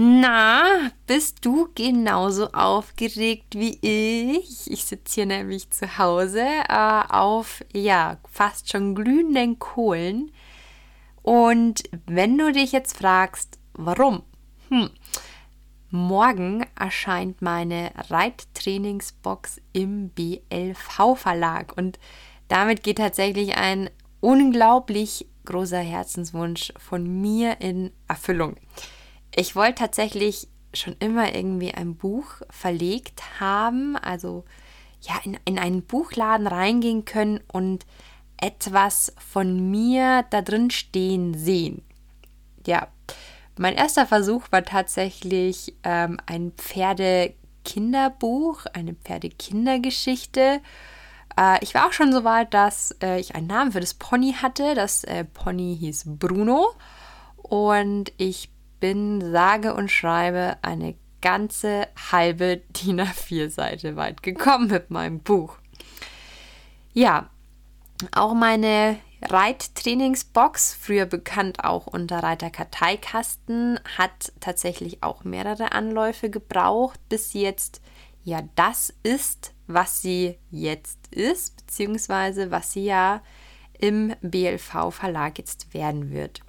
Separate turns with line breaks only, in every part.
Na, bist du genauso aufgeregt wie ich? Ich sitze hier nämlich zu Hause äh, auf, ja, fast schon glühenden Kohlen. Und wenn du dich jetzt fragst, warum? Hm. Morgen erscheint meine Reittrainingsbox im BLV-Verlag und damit geht tatsächlich ein unglaublich großer Herzenswunsch von mir in Erfüllung. Ich wollte tatsächlich schon immer irgendwie ein Buch verlegt haben, also ja, in, in einen Buchladen reingehen können und etwas von mir da drin stehen sehen. Ja, mein erster Versuch war tatsächlich ähm, ein Pferdekinderbuch, eine Pferdekindergeschichte. Äh, ich war auch schon so weit, dass äh, ich einen Namen für das Pony hatte. Das äh, Pony hieß Bruno. Und ich bin sage und schreibe eine ganze halbe DIN A4-Seite weit gekommen mit meinem Buch. Ja, auch meine Reittrainingsbox, früher bekannt auch unter Reiterkarteikasten, hat tatsächlich auch mehrere Anläufe gebraucht, bis sie jetzt ja das ist, was sie jetzt ist, beziehungsweise was sie ja im BLV-Verlag jetzt werden wird.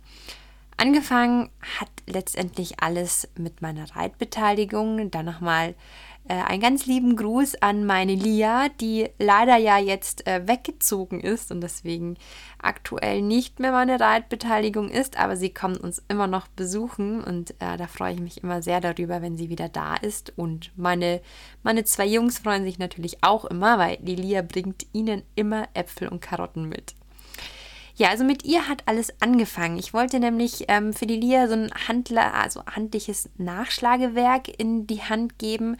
Angefangen hat letztendlich alles mit meiner Reitbeteiligung. Dann nochmal äh, einen ganz lieben Gruß an meine Lia, die leider ja jetzt äh, weggezogen ist und deswegen aktuell nicht mehr meine Reitbeteiligung ist, aber sie kommt uns immer noch besuchen und äh, da freue ich mich immer sehr darüber, wenn sie wieder da ist. Und meine, meine zwei Jungs freuen sich natürlich auch immer, weil die Lia bringt ihnen immer Äpfel und Karotten mit. Ja, also mit ihr hat alles angefangen. Ich wollte nämlich ähm, für die Lia so ein Handler, also handliches Nachschlagewerk in die Hand geben,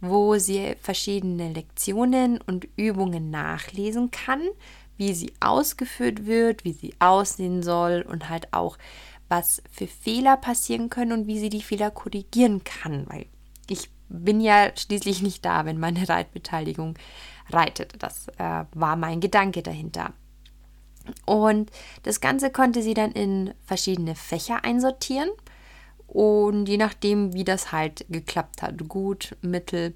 wo sie verschiedene Lektionen und Übungen nachlesen kann, wie sie ausgeführt wird, wie sie aussehen soll und halt auch, was für Fehler passieren können und wie sie die Fehler korrigieren kann, weil ich bin ja schließlich nicht da, wenn meine Reitbeteiligung reitet. Das äh, war mein Gedanke dahinter. Und das Ganze konnte sie dann in verschiedene Fächer einsortieren. Und je nachdem, wie das halt geklappt hat, gut, mittel,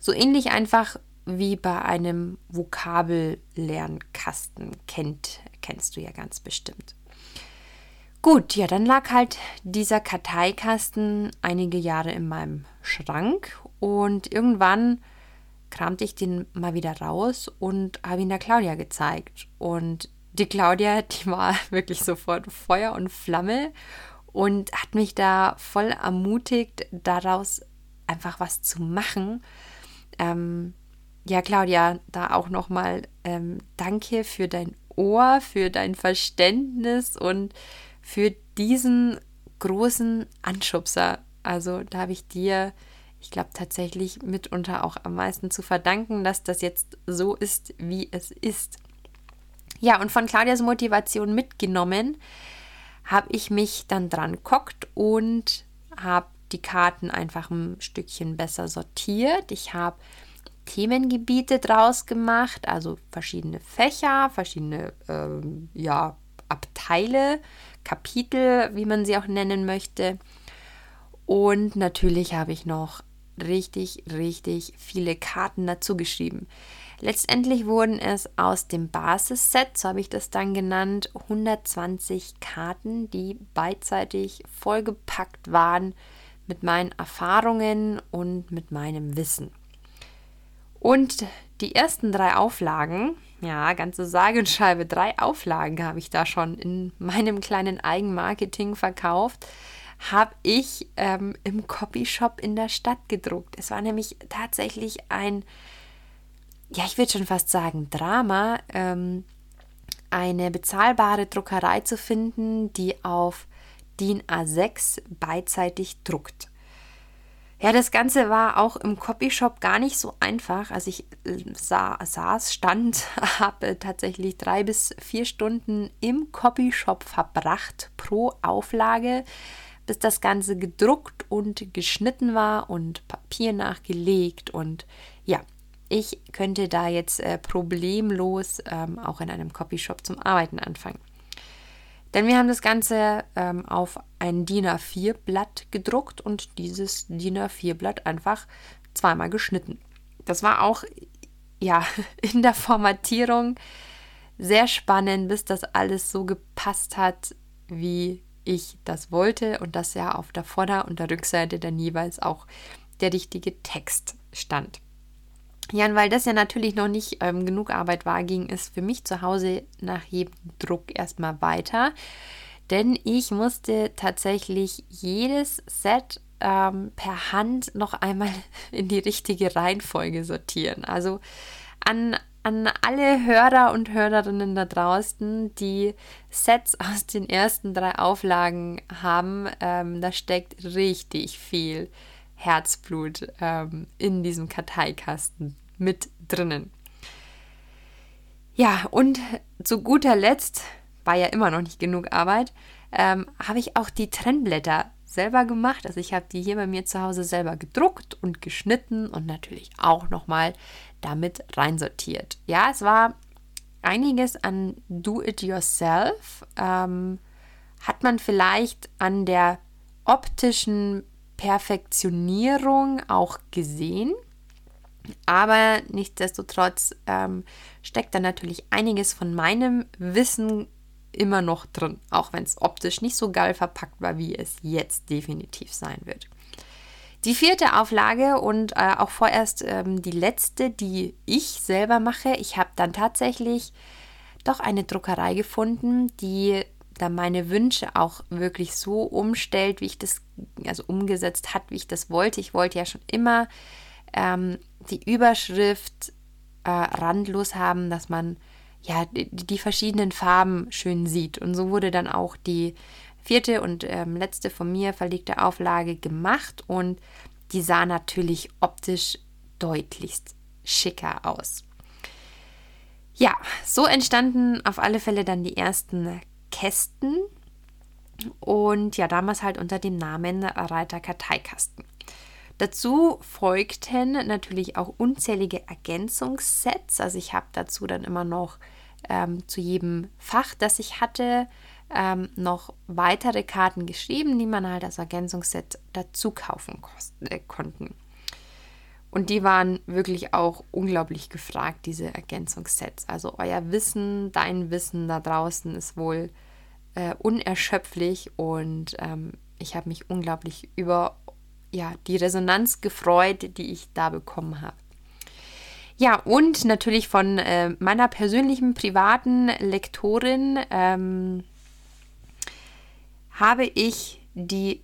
so ähnlich einfach wie bei einem Vokabellernkasten kennt, kennst du ja ganz bestimmt. Gut, ja, dann lag halt dieser Karteikasten einige Jahre in meinem Schrank und irgendwann kramte ich den mal wieder raus und habe ihn der Claudia gezeigt. Und die Claudia, die war wirklich sofort Feuer und Flamme und hat mich da voll ermutigt, daraus einfach was zu machen. Ähm, ja, Claudia, da auch nochmal ähm, danke für dein Ohr, für dein Verständnis und für diesen großen Anschubser. Also da habe ich dir, ich glaube tatsächlich mitunter auch am meisten zu verdanken, dass das jetzt so ist, wie es ist. Ja, und von Claudias Motivation mitgenommen, habe ich mich dann dran geguckt und habe die Karten einfach ein Stückchen besser sortiert. Ich habe Themengebiete draus gemacht, also verschiedene Fächer, verschiedene ähm, ja, Abteile, Kapitel, wie man sie auch nennen möchte. Und natürlich habe ich noch richtig, richtig viele Karten dazu geschrieben. Letztendlich wurden es aus dem Basisset, so habe ich das dann genannt, 120 Karten, die beidseitig vollgepackt waren mit meinen Erfahrungen und mit meinem Wissen. Und die ersten drei Auflagen, ja, ganze sage und schreibe, drei Auflagen habe ich da schon in meinem kleinen Eigenmarketing verkauft, habe ich ähm, im Copyshop in der Stadt gedruckt. Es war nämlich tatsächlich ein ja, ich würde schon fast sagen, Drama, ähm, eine bezahlbare Druckerei zu finden, die auf DIN A6 beidseitig druckt. Ja, das Ganze war auch im Copyshop gar nicht so einfach. Also ich äh, sah, saß, stand, habe tatsächlich drei bis vier Stunden im Copyshop verbracht pro Auflage, bis das Ganze gedruckt und geschnitten war und Papier nachgelegt. Und ja, ich könnte da jetzt äh, problemlos ähm, auch in einem Copyshop zum Arbeiten anfangen. Denn wir haben das Ganze ähm, auf ein DIN A4-Blatt gedruckt und dieses DIN A4-Blatt einfach zweimal geschnitten. Das war auch ja in der Formatierung sehr spannend, bis das alles so gepasst hat, wie ich das wollte und dass ja auf der Vorder- und der Rückseite dann jeweils auch der richtige Text stand. Ja, und weil das ja natürlich noch nicht ähm, genug Arbeit war, ging es für mich zu Hause nach jedem Druck erstmal weiter. Denn ich musste tatsächlich jedes Set ähm, per Hand noch einmal in die richtige Reihenfolge sortieren. Also an, an alle Hörer und Hörerinnen da draußen, die Sets aus den ersten drei Auflagen haben, ähm, da steckt richtig viel Herzblut ähm, in diesem Karteikasten mit drinnen. Ja, und zu guter Letzt, war ja immer noch nicht genug Arbeit, ähm, habe ich auch die Trennblätter selber gemacht. Also ich habe die hier bei mir zu Hause selber gedruckt und geschnitten und natürlich auch nochmal damit reinsortiert. Ja, es war einiges an Do-it-yourself. Ähm, hat man vielleicht an der optischen Perfektionierung auch gesehen. Aber nichtsdestotrotz ähm, steckt da natürlich einiges von meinem Wissen immer noch drin, auch wenn es optisch nicht so geil verpackt war, wie es jetzt definitiv sein wird. Die vierte Auflage und äh, auch vorerst ähm, die letzte, die ich selber mache. Ich habe dann tatsächlich doch eine Druckerei gefunden, die da meine Wünsche auch wirklich so umstellt, wie ich das, also umgesetzt hat, wie ich das wollte. Ich wollte ja schon immer ähm, die Überschrift äh, randlos haben, dass man ja die, die, verschiedenen Farben schön sieht. Und so wurde dann auch die vierte und ähm, letzte von mir verlegte Auflage gemacht und die sah natürlich optisch deutlichst schicker aus. Ja, so entstanden auf alle Fälle dann die ersten Kästen und ja, damals halt unter dem Namen Reiter Karteikasten. Dazu folgten natürlich auch unzählige Ergänzungssets. Also ich habe dazu dann immer noch ähm, zu jedem Fach, das ich hatte, ähm, noch weitere Karten geschrieben, die man halt als Ergänzungsset dazu kaufen äh, konnten. Und die waren wirklich auch unglaublich gefragt, diese Ergänzungssets. Also euer Wissen, dein Wissen da draußen ist wohl äh, unerschöpflich und ähm, ich habe mich unglaublich über ja, die Resonanz gefreut, die ich da bekommen habe. Ja, und natürlich von äh, meiner persönlichen privaten Lektorin ähm, habe ich die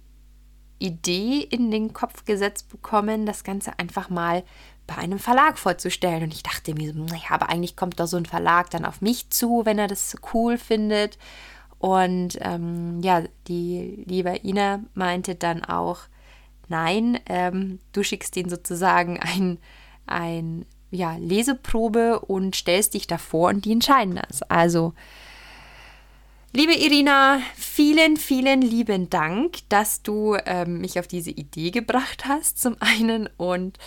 Idee in den Kopf gesetzt bekommen, das Ganze einfach mal bei einem Verlag vorzustellen. Und ich dachte mir so, naja, aber eigentlich kommt da so ein Verlag dann auf mich zu, wenn er das cool findet. Und ähm, ja, die liebe Ina meinte dann auch, Nein, ähm, du schickst ihnen sozusagen ein, ein ja, Leseprobe und stellst dich davor und die entscheiden das. Also, liebe Irina, vielen, vielen lieben Dank, dass du ähm, mich auf diese Idee gebracht hast, zum einen. Und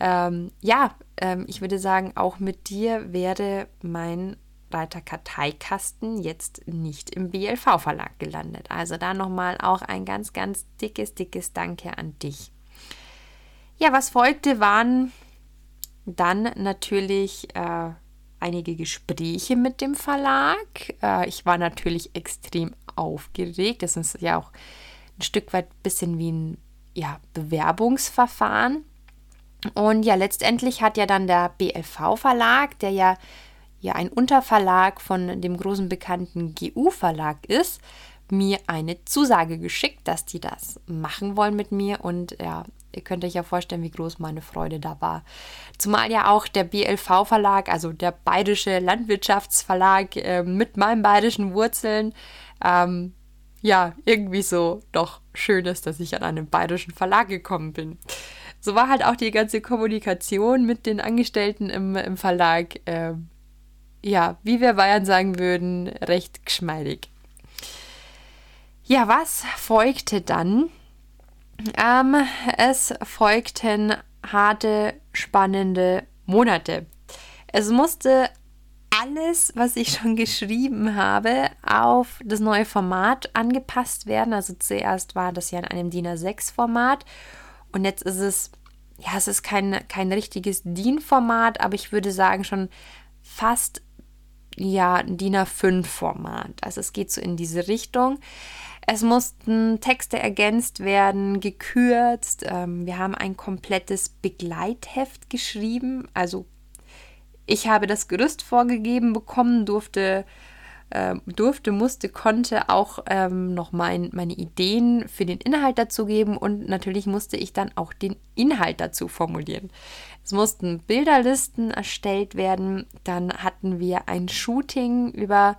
ähm, ja, ähm, ich würde sagen, auch mit dir wäre mein Reiter Karteikasten jetzt nicht im BLV-Verlag gelandet. Also da nochmal auch ein ganz, ganz dickes, dickes Danke an dich. Ja, was folgte, waren dann natürlich äh, einige Gespräche mit dem Verlag. Äh, ich war natürlich extrem aufgeregt. Das ist ja auch ein Stück weit ein bisschen wie ein ja, Bewerbungsverfahren. Und ja, letztendlich hat ja dann der BLV-Verlag, der ja ja ein Unterverlag von dem großen bekannten GU-Verlag ist, mir eine Zusage geschickt, dass die das machen wollen mit mir. Und ja, ihr könnt euch ja vorstellen, wie groß meine Freude da war. Zumal ja auch der BLV-Verlag, also der Bayerische Landwirtschaftsverlag äh, mit meinen bayerischen Wurzeln, ähm, ja, irgendwie so doch schön ist, dass ich an einen bayerischen Verlag gekommen bin. So war halt auch die ganze Kommunikation mit den Angestellten im, im Verlag, äh, ja, wie wir Bayern sagen würden, recht geschmeidig. Ja, was folgte dann? Ähm, es folgten harte, spannende Monate. Es musste alles, was ich schon geschrieben habe, auf das neue Format angepasst werden. Also zuerst war das ja in einem DIN A6-Format und jetzt ist es, ja, es ist kein, kein richtiges DIN-Format, aber ich würde sagen schon fast ja DIN A5-Format. Also es geht so in diese Richtung. Es mussten Texte ergänzt werden, gekürzt. Ähm, wir haben ein komplettes Begleitheft geschrieben. Also ich habe das Gerüst vorgegeben bekommen, durfte, äh, durfte musste, konnte auch ähm, noch mein, meine Ideen für den Inhalt dazu geben und natürlich musste ich dann auch den Inhalt dazu formulieren. Es mussten Bilderlisten erstellt werden. Dann hatten wir ein Shooting über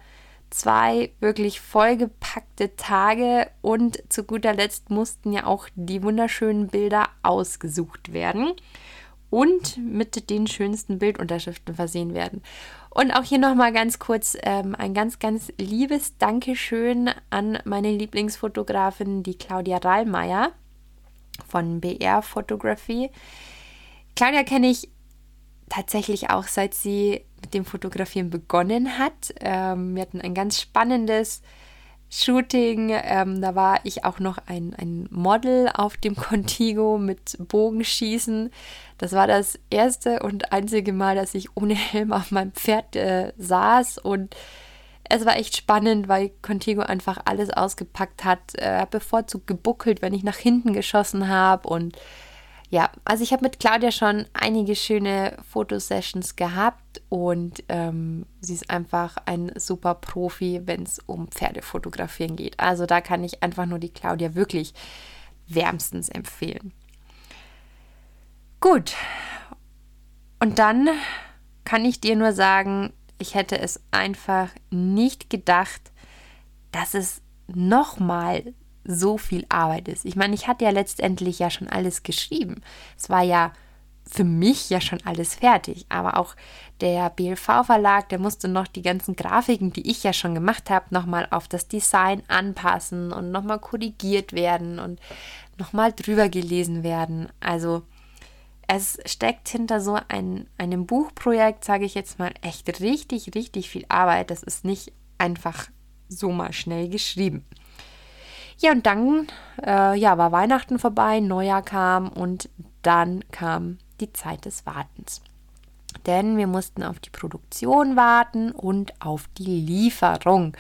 zwei wirklich vollgepackte Tage und zu guter Letzt mussten ja auch die wunderschönen Bilder ausgesucht werden und mit den schönsten Bildunterschriften versehen werden. Und auch hier nochmal ganz kurz ähm, ein ganz, ganz liebes Dankeschön an meine Lieblingsfotografin, die Claudia Rallmeier von BR Photography. Claudia kenne ich tatsächlich auch, seit sie mit dem Fotografieren begonnen hat. Ähm, wir hatten ein ganz spannendes Shooting. Ähm, da war ich auch noch ein, ein Model auf dem Contigo mit Bogenschießen. Das war das erste und einzige Mal, dass ich ohne Helm auf meinem Pferd äh, saß und es war echt spannend, weil Contigo einfach alles ausgepackt hat. Äh, bevorzugt gebuckelt, wenn ich nach hinten geschossen habe und ja, also ich habe mit Claudia schon einige schöne Fotosessions gehabt und ähm, sie ist einfach ein super Profi, wenn es um Pferdefotografieren geht. Also da kann ich einfach nur die Claudia wirklich wärmstens empfehlen. Gut, und dann kann ich dir nur sagen, ich hätte es einfach nicht gedacht, dass es nochmal so viel Arbeit ist. Ich meine, ich hatte ja letztendlich ja schon alles geschrieben. Es war ja für mich ja schon alles fertig, aber auch der BLV-Verlag, der musste noch die ganzen Grafiken, die ich ja schon gemacht habe, nochmal auf das Design anpassen und nochmal korrigiert werden und nochmal drüber gelesen werden. Also es steckt hinter so ein, einem Buchprojekt, sage ich jetzt mal, echt richtig, richtig viel Arbeit. Das ist nicht einfach so mal schnell geschrieben. Ja, und dann äh, ja, war Weihnachten vorbei, Neujahr kam und dann kam die Zeit des Wartens. Denn wir mussten auf die Produktion warten und auf die Lieferung.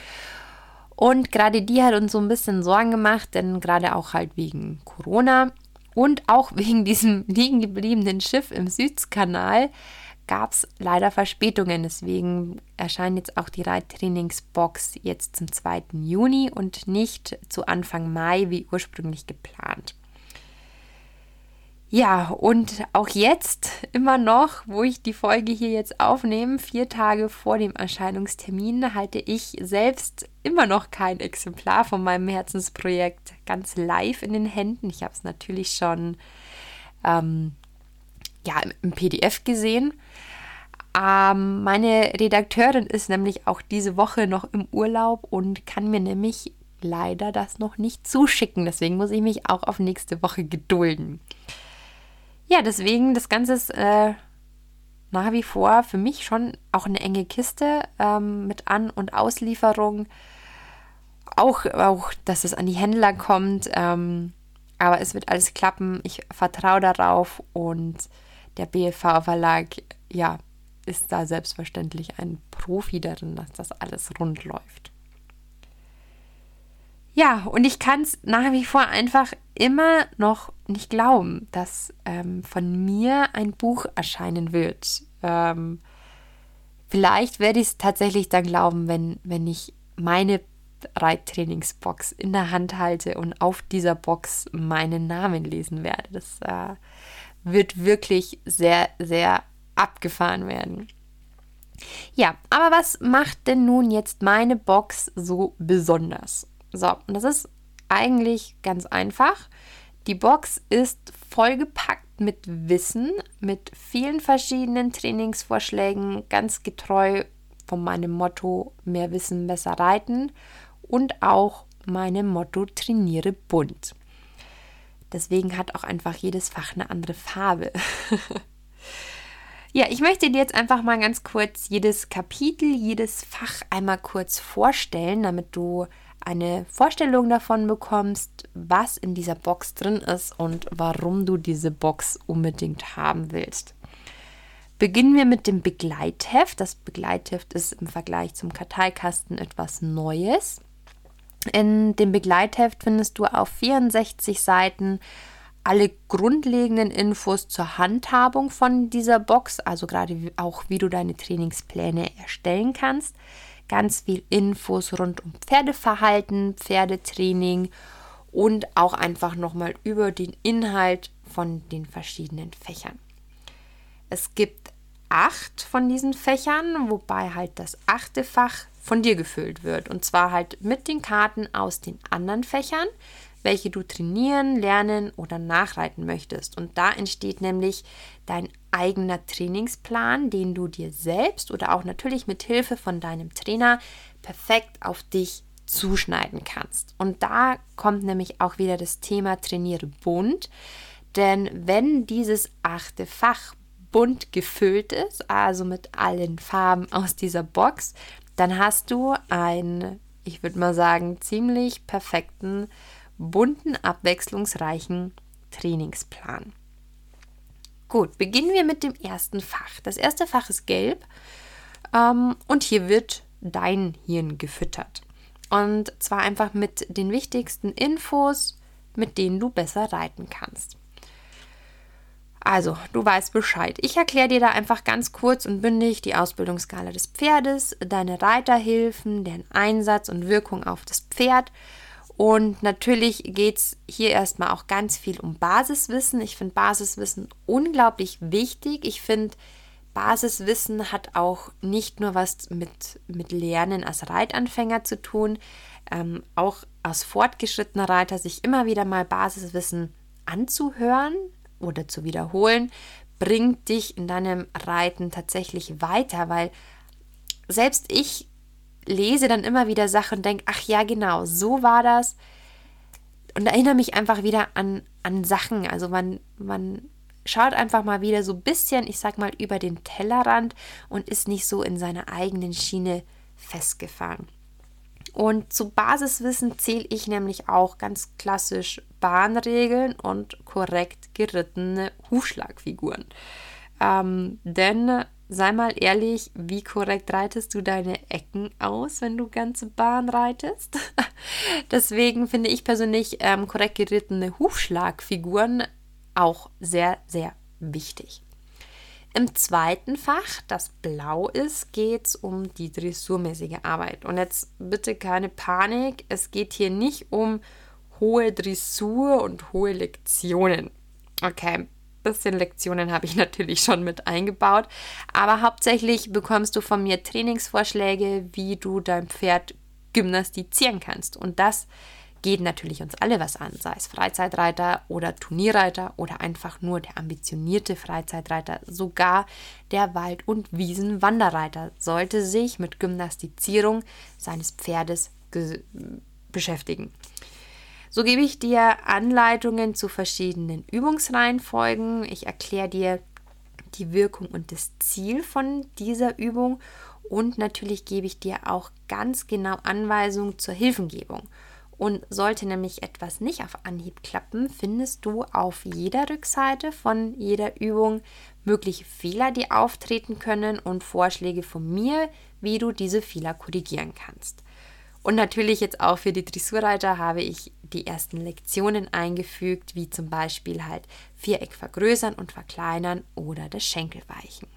Und gerade die hat uns so ein bisschen Sorgen gemacht, denn gerade auch halt wegen Corona und auch wegen diesem liegen gebliebenen Schiff im Südkanal gab es leider Verspätungen. Deswegen erscheint jetzt auch die Reittrainingsbox jetzt zum 2. Juni und nicht zu Anfang Mai wie ursprünglich geplant. Ja, und auch jetzt immer noch, wo ich die Folge hier jetzt aufnehme, vier Tage vor dem Erscheinungstermin, halte ich selbst immer noch kein Exemplar von meinem Herzensprojekt ganz live in den Händen. Ich habe es natürlich schon ähm, ja, im PDF gesehen. Ähm, meine Redakteurin ist nämlich auch diese Woche noch im Urlaub und kann mir nämlich leider das noch nicht zuschicken. Deswegen muss ich mich auch auf nächste Woche gedulden. Ja, deswegen, das Ganze ist äh, nach wie vor für mich schon auch eine enge Kiste ähm, mit An- und Auslieferung. Auch, auch, dass es an die Händler kommt. Ähm, aber es wird alles klappen. Ich vertraue darauf und der BFV-Verlag, ja, ist da selbstverständlich ein Profi darin, dass das alles rund läuft. Ja, und ich kann es nach wie vor einfach immer noch nicht glauben, dass ähm, von mir ein Buch erscheinen wird. Ähm, vielleicht werde ich es tatsächlich dann glauben, wenn, wenn ich meine Reittrainingsbox in der Hand halte und auf dieser Box meinen Namen lesen werde. Das äh, wird wirklich sehr, sehr abgefahren werden. Ja, aber was macht denn nun jetzt meine Box so besonders? So, und das ist eigentlich ganz einfach. Die Box ist vollgepackt mit Wissen, mit vielen verschiedenen Trainingsvorschlägen, ganz getreu von meinem Motto mehr Wissen, besser reiten und auch meinem Motto trainiere bunt. Deswegen hat auch einfach jedes Fach eine andere Farbe. ja, ich möchte dir jetzt einfach mal ganz kurz jedes Kapitel, jedes Fach einmal kurz vorstellen, damit du eine Vorstellung davon bekommst, was in dieser Box drin ist und warum du diese Box unbedingt haben willst. Beginnen wir mit dem Begleitheft. Das Begleitheft ist im Vergleich zum Karteikasten etwas Neues. In dem Begleitheft findest du auf 64 Seiten alle grundlegenden Infos zur Handhabung von dieser Box, also gerade auch wie du deine Trainingspläne erstellen kannst. Ganz viel Infos rund um Pferdeverhalten, Pferdetraining und auch einfach nochmal über den Inhalt von den verschiedenen Fächern. Es gibt acht von diesen Fächern, wobei halt das achte Fach von dir gefüllt wird. Und zwar halt mit den Karten aus den anderen Fächern, welche du trainieren, lernen oder nachreiten möchtest. Und da entsteht nämlich dein eigener Trainingsplan, den du dir selbst oder auch natürlich mit Hilfe von deinem Trainer perfekt auf dich zuschneiden kannst. Und da kommt nämlich auch wieder das Thema Trainiere bunt. Denn wenn dieses achte Fach bunt gefüllt ist, also mit allen Farben aus dieser Box, dann hast du einen, ich würde mal sagen, ziemlich perfekten, bunten, abwechslungsreichen Trainingsplan. Gut, beginnen wir mit dem ersten Fach. Das erste Fach ist gelb ähm, und hier wird dein Hirn gefüttert. Und zwar einfach mit den wichtigsten Infos, mit denen du besser reiten kannst. Also, du weißt Bescheid. Ich erkläre dir da einfach ganz kurz und bündig die Ausbildungsskala des Pferdes, deine Reiterhilfen, deren Einsatz und Wirkung auf das Pferd. Und natürlich geht es hier erstmal auch ganz viel um Basiswissen. Ich finde Basiswissen unglaublich wichtig. Ich finde, Basiswissen hat auch nicht nur was mit, mit Lernen als Reitanfänger zu tun, ähm, auch als fortgeschrittener Reiter sich immer wieder mal Basiswissen anzuhören, oder zu wiederholen, bringt dich in deinem Reiten tatsächlich weiter, weil selbst ich lese dann immer wieder Sachen und denke, ach ja, genau, so war das. Und erinnere mich einfach wieder an, an Sachen. Also man, man schaut einfach mal wieder so ein bisschen, ich sag mal, über den Tellerrand und ist nicht so in seiner eigenen Schiene festgefahren. Und zu Basiswissen zähle ich nämlich auch ganz klassisch Bahnregeln und korrekt gerittene Hufschlagfiguren. Ähm, denn sei mal ehrlich, wie korrekt reitest du deine Ecken aus, wenn du ganze Bahn reitest? Deswegen finde ich persönlich ähm, korrekt gerittene Hufschlagfiguren auch sehr, sehr wichtig. Im zweiten Fach, das blau ist, geht es um die dressurmäßige Arbeit. Und jetzt bitte keine Panik, es geht hier nicht um hohe Dressur und hohe Lektionen. Okay, bisschen Lektionen habe ich natürlich schon mit eingebaut, aber hauptsächlich bekommst du von mir Trainingsvorschläge, wie du dein Pferd gymnastizieren kannst. Und das geht natürlich uns alle was an, sei es Freizeitreiter oder Turnierreiter oder einfach nur der ambitionierte Freizeitreiter. Sogar der Wald- und Wiesenwanderreiter sollte sich mit Gymnastizierung seines Pferdes beschäftigen. So gebe ich dir Anleitungen zu verschiedenen Übungsreihenfolgen. Ich erkläre dir die Wirkung und das Ziel von dieser Übung und natürlich gebe ich dir auch ganz genau Anweisungen zur Hilfengebung. Und sollte nämlich etwas nicht auf Anhieb klappen, findest du auf jeder Rückseite von jeder Übung mögliche Fehler, die auftreten können und Vorschläge von mir, wie du diese Fehler korrigieren kannst. Und natürlich jetzt auch für die Dressurreiter habe ich die ersten Lektionen eingefügt, wie zum Beispiel halt Viereck vergrößern und verkleinern oder das Schenkel weichen.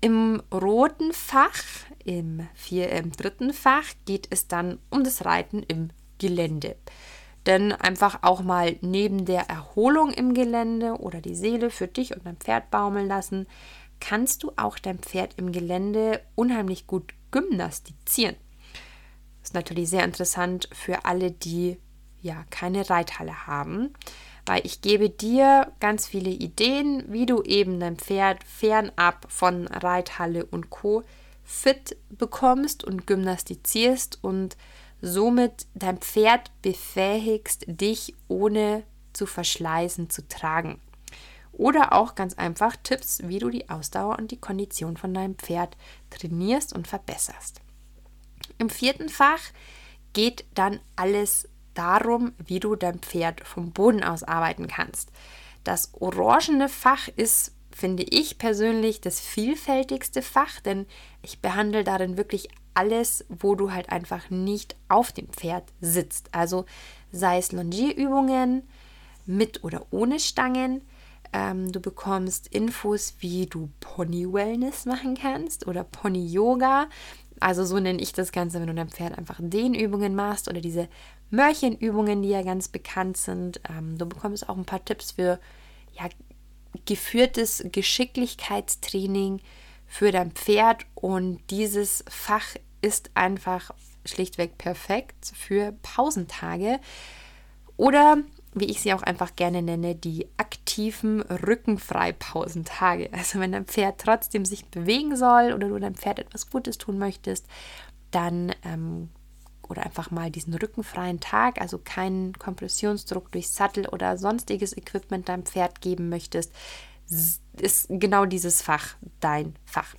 Im roten Fach, im, vier, im dritten Fach, geht es dann um das Reiten im Gelände. Denn einfach auch mal neben der Erholung im Gelände oder die Seele für dich und dein Pferd baumeln lassen, kannst du auch dein Pferd im Gelände unheimlich gut gymnastizieren. Das ist natürlich sehr interessant für alle, die ja keine Reithalle haben, weil ich gebe dir ganz viele Ideen, wie du eben dein Pferd fernab von Reithalle und Co fit bekommst und gymnastizierst und somit dein Pferd befähigst, dich ohne zu verschleißen zu tragen. Oder auch ganz einfach Tipps, wie du die Ausdauer und die Kondition von deinem Pferd trainierst und verbesserst. Im vierten Fach geht dann alles darum, wie du dein Pferd vom Boden aus arbeiten kannst. Das orangene Fach ist, finde ich persönlich, das vielfältigste Fach, denn ich behandle darin wirklich alles, wo du halt einfach nicht auf dem Pferd sitzt. Also sei es Longierübungen mit oder ohne Stangen. Ähm, du bekommst Infos, wie du Pony Wellness machen kannst oder Pony Yoga. Also so nenne ich das Ganze, wenn du deinem Pferd einfach Dehnübungen machst oder diese Mörchenübungen, die ja ganz bekannt sind. Ähm, du bekommst auch ein paar Tipps für ja, geführtes Geschicklichkeitstraining für dein Pferd und dieses Fach ist einfach schlichtweg perfekt für Pausentage oder wie ich sie auch einfach gerne nenne, die aktiven Rückenfreipausentage. Also wenn dein Pferd trotzdem sich bewegen soll oder du deinem Pferd etwas Gutes tun möchtest, dann ähm, oder einfach mal diesen rückenfreien Tag, also keinen Kompressionsdruck durch Sattel oder sonstiges Equipment deinem Pferd geben möchtest, ist genau dieses Fach dein Fach.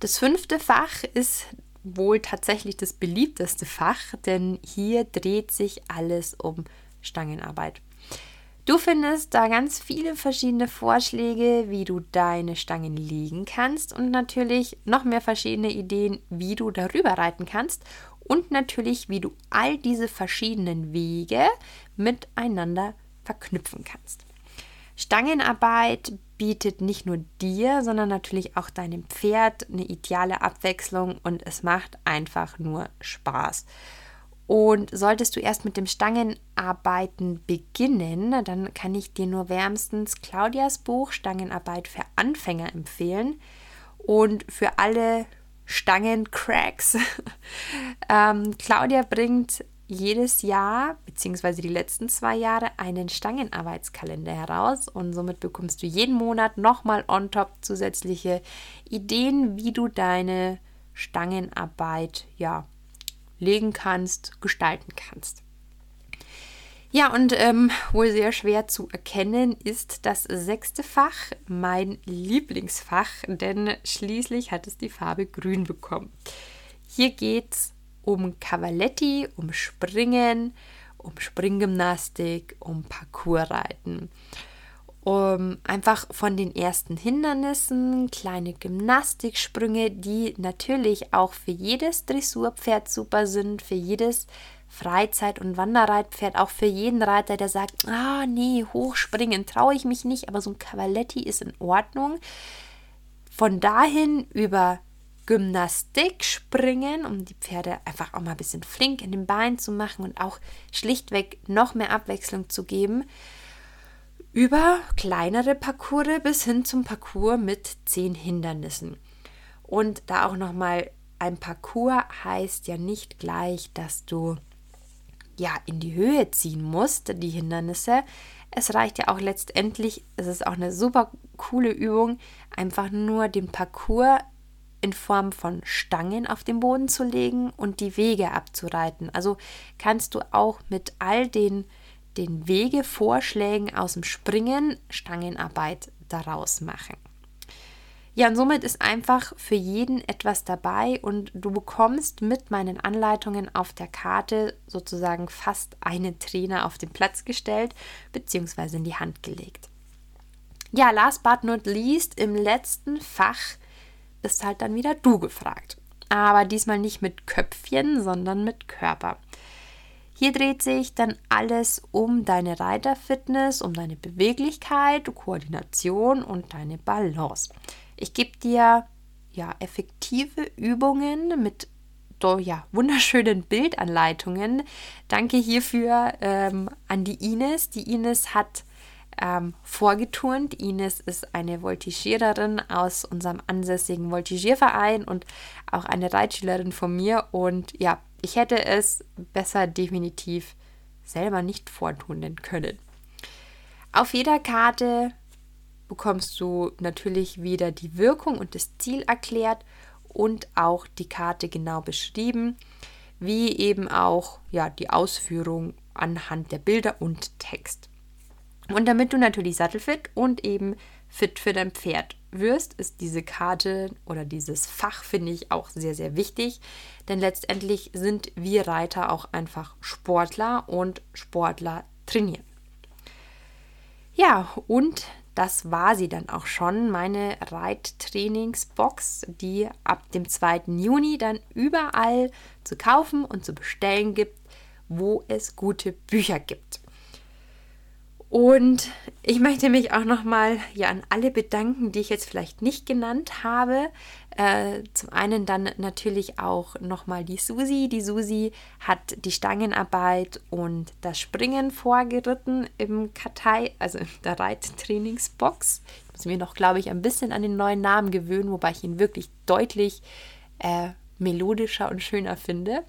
Das fünfte Fach ist wohl tatsächlich das beliebteste Fach, denn hier dreht sich alles um Stangenarbeit. Du findest da ganz viele verschiedene Vorschläge, wie du deine Stangen legen kannst und natürlich noch mehr verschiedene Ideen, wie du darüber reiten kannst und natürlich, wie du all diese verschiedenen Wege miteinander verknüpfen kannst. Stangenarbeit bietet nicht nur dir, sondern natürlich auch deinem Pferd eine ideale Abwechslung und es macht einfach nur Spaß. Und solltest du erst mit dem Stangenarbeiten beginnen, dann kann ich dir nur wärmstens Claudias Buch Stangenarbeit für Anfänger empfehlen. Und für alle Stangencracks, ähm, Claudia bringt jedes Jahr, beziehungsweise die letzten zwei Jahre, einen Stangenarbeitskalender heraus und somit bekommst du jeden Monat nochmal on top zusätzliche Ideen, wie du deine Stangenarbeit ja legen kannst, gestalten kannst. Ja, und ähm, wohl sehr schwer zu erkennen ist das sechste Fach mein Lieblingsfach, denn schließlich hat es die Farbe Grün bekommen. Hier geht es um Cavaletti, um Springen, um Springgymnastik, um Parcoursreiten. Um einfach von den ersten Hindernissen, kleine Gymnastiksprünge, die natürlich auch für jedes Dressurpferd super sind, für jedes Freizeit- und Wanderreitpferd, auch für jeden Reiter, der sagt, ah nee, hochspringen traue ich mich nicht, aber so ein Cavaletti ist in Ordnung. Von dahin über Gymnastik springen, um die Pferde einfach auch mal ein bisschen flink in den Beinen zu machen und auch schlichtweg noch mehr Abwechslung zu geben. Über kleinere Parcours bis hin zum Parcours mit zehn Hindernissen. Und da auch nochmal ein Parcours heißt ja nicht gleich, dass du ja in die Höhe ziehen musst, die Hindernisse. Es reicht ja auch letztendlich, es ist auch eine super coole Übung, einfach nur den Parcours in Form von Stangen auf den Boden zu legen und die Wege abzureiten. Also kannst du auch mit all den, den Wegevorschlägen aus dem Springen Stangenarbeit daraus machen. Ja, und somit ist einfach für jeden etwas dabei und du bekommst mit meinen Anleitungen auf der Karte sozusagen fast einen Trainer auf den Platz gestellt bzw. in die Hand gelegt. Ja, last but not least, im letzten Fach bist halt dann wieder du gefragt. Aber diesmal nicht mit Köpfchen, sondern mit Körper. Hier dreht sich dann alles um deine Reiterfitness, um deine Beweglichkeit, Koordination und deine Balance. Ich gebe dir ja effektive Übungen mit ja, wunderschönen Bildanleitungen. Danke hierfür ähm, an die Ines. Die Ines hat ähm, vorgeturnt. Ines ist eine Voltigiererin aus unserem ansässigen Voltigierverein und auch eine Reitschülerin von mir. Und ja, ich hätte es besser definitiv selber nicht vortunen können. Auf jeder Karte bekommst du natürlich wieder die Wirkung und das Ziel erklärt und auch die Karte genau beschrieben, wie eben auch ja, die Ausführung anhand der Bilder und Text. Und damit du natürlich sattelfit und eben fit für dein Pferd wirst, ist diese Karte oder dieses Fach, finde ich, auch sehr, sehr wichtig. Denn letztendlich sind wir Reiter auch einfach Sportler und Sportler trainieren. Ja, und das war sie dann auch schon, meine Reittrainingsbox, die ab dem 2. Juni dann überall zu kaufen und zu bestellen gibt, wo es gute Bücher gibt. Und ich möchte mich auch nochmal ja, an alle bedanken, die ich jetzt vielleicht nicht genannt habe. Äh, zum einen dann natürlich auch nochmal die Susi. Die Susi hat die Stangenarbeit und das Springen vorgeritten im Kartei, also in der Reittrainingsbox. Ich muss mir noch, glaube ich, ein bisschen an den neuen Namen gewöhnen, wobei ich ihn wirklich deutlich äh, melodischer und schöner finde.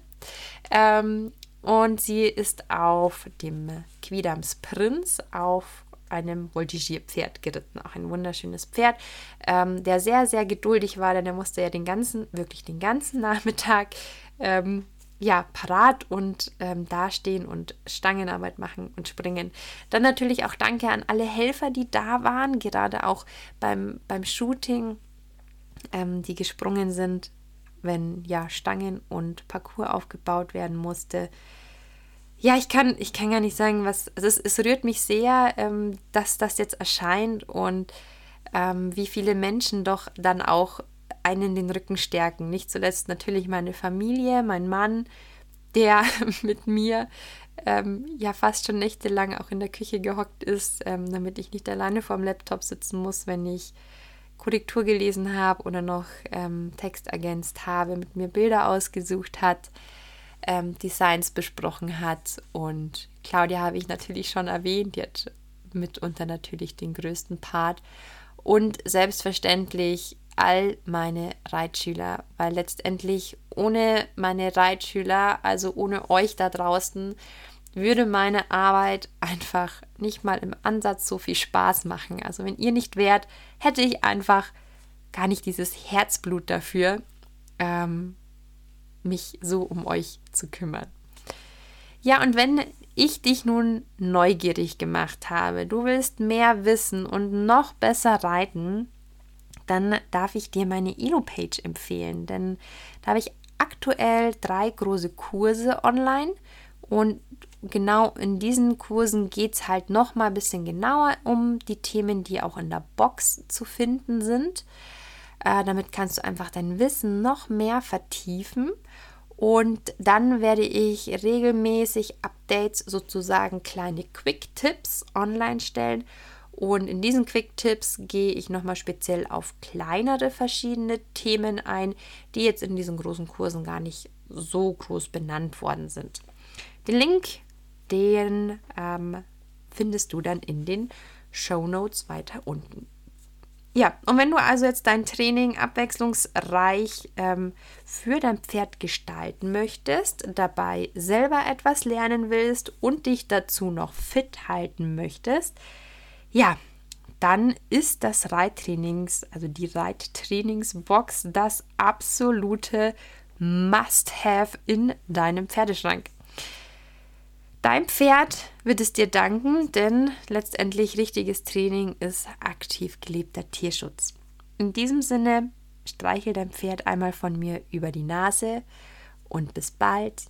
Ähm, und sie ist auf dem Quidams Prinz auf einem Voltigierpferd geritten. Auch ein wunderschönes Pferd, ähm, der sehr, sehr geduldig war, denn er musste ja den ganzen, wirklich den ganzen Nachmittag ähm, ja, parat und ähm, dastehen und Stangenarbeit machen und springen. Dann natürlich auch Danke an alle Helfer, die da waren, gerade auch beim, beim Shooting, ähm, die gesprungen sind, wenn ja Stangen und Parcours aufgebaut werden musste. Ja, ich kann, ich kann gar nicht sagen, was. Also es, es rührt mich sehr, ähm, dass das jetzt erscheint und ähm, wie viele Menschen doch dann auch einen den Rücken stärken. Nicht zuletzt natürlich meine Familie, mein Mann, der mit mir ähm, ja fast schon nächtelang auch in der Küche gehockt ist, ähm, damit ich nicht alleine vorm Laptop sitzen muss, wenn ich Korrektur gelesen habe oder noch ähm, Text ergänzt habe, mit mir Bilder ausgesucht hat ähm, Designs besprochen hat. Und Claudia habe ich natürlich schon erwähnt, die hat mitunter natürlich den größten Part. Und selbstverständlich all meine Reitschüler, weil letztendlich ohne meine Reitschüler, also ohne euch da draußen, würde meine Arbeit einfach nicht mal im Ansatz so viel Spaß machen. Also wenn ihr nicht wärt, hätte ich einfach gar nicht dieses Herzblut dafür, ähm, mich so um euch zu kümmern. Ja, und wenn ich dich nun neugierig gemacht habe, du willst mehr wissen und noch besser reiten, dann darf ich dir meine Elo-Page empfehlen, denn da habe ich aktuell drei große Kurse online und genau in diesen Kursen geht es halt noch mal ein bisschen genauer um die Themen, die auch in der Box zu finden sind. Äh, damit kannst du einfach dein Wissen noch mehr vertiefen. Und dann werde ich regelmäßig Updates, sozusagen kleine Quick-Tipps online stellen. Und in diesen Quick-Tipps gehe ich nochmal speziell auf kleinere verschiedene Themen ein, die jetzt in diesen großen Kursen gar nicht so groß benannt worden sind. Den Link, den ähm, findest du dann in den Show Notes weiter unten. Ja, und wenn du also jetzt dein Training abwechslungsreich ähm, für dein Pferd gestalten möchtest, dabei selber etwas lernen willst und dich dazu noch fit halten möchtest, ja, dann ist das Reittrainings, also die Reittrainingsbox, das absolute Must-Have in deinem Pferdeschrank. Dein Pferd wird es dir danken, denn letztendlich richtiges Training ist aktiv gelebter Tierschutz. In diesem Sinne, streichel dein Pferd einmal von mir über die Nase und bis bald,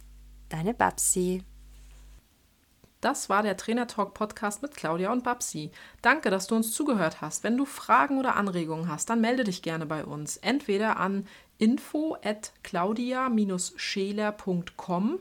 deine Babsi.
Das war der Trainer Talk Podcast mit Claudia und Babsi. Danke, dass du uns zugehört hast. Wenn du Fragen oder Anregungen hast, dann melde dich gerne bei uns. Entweder an info at claudia-scheler.com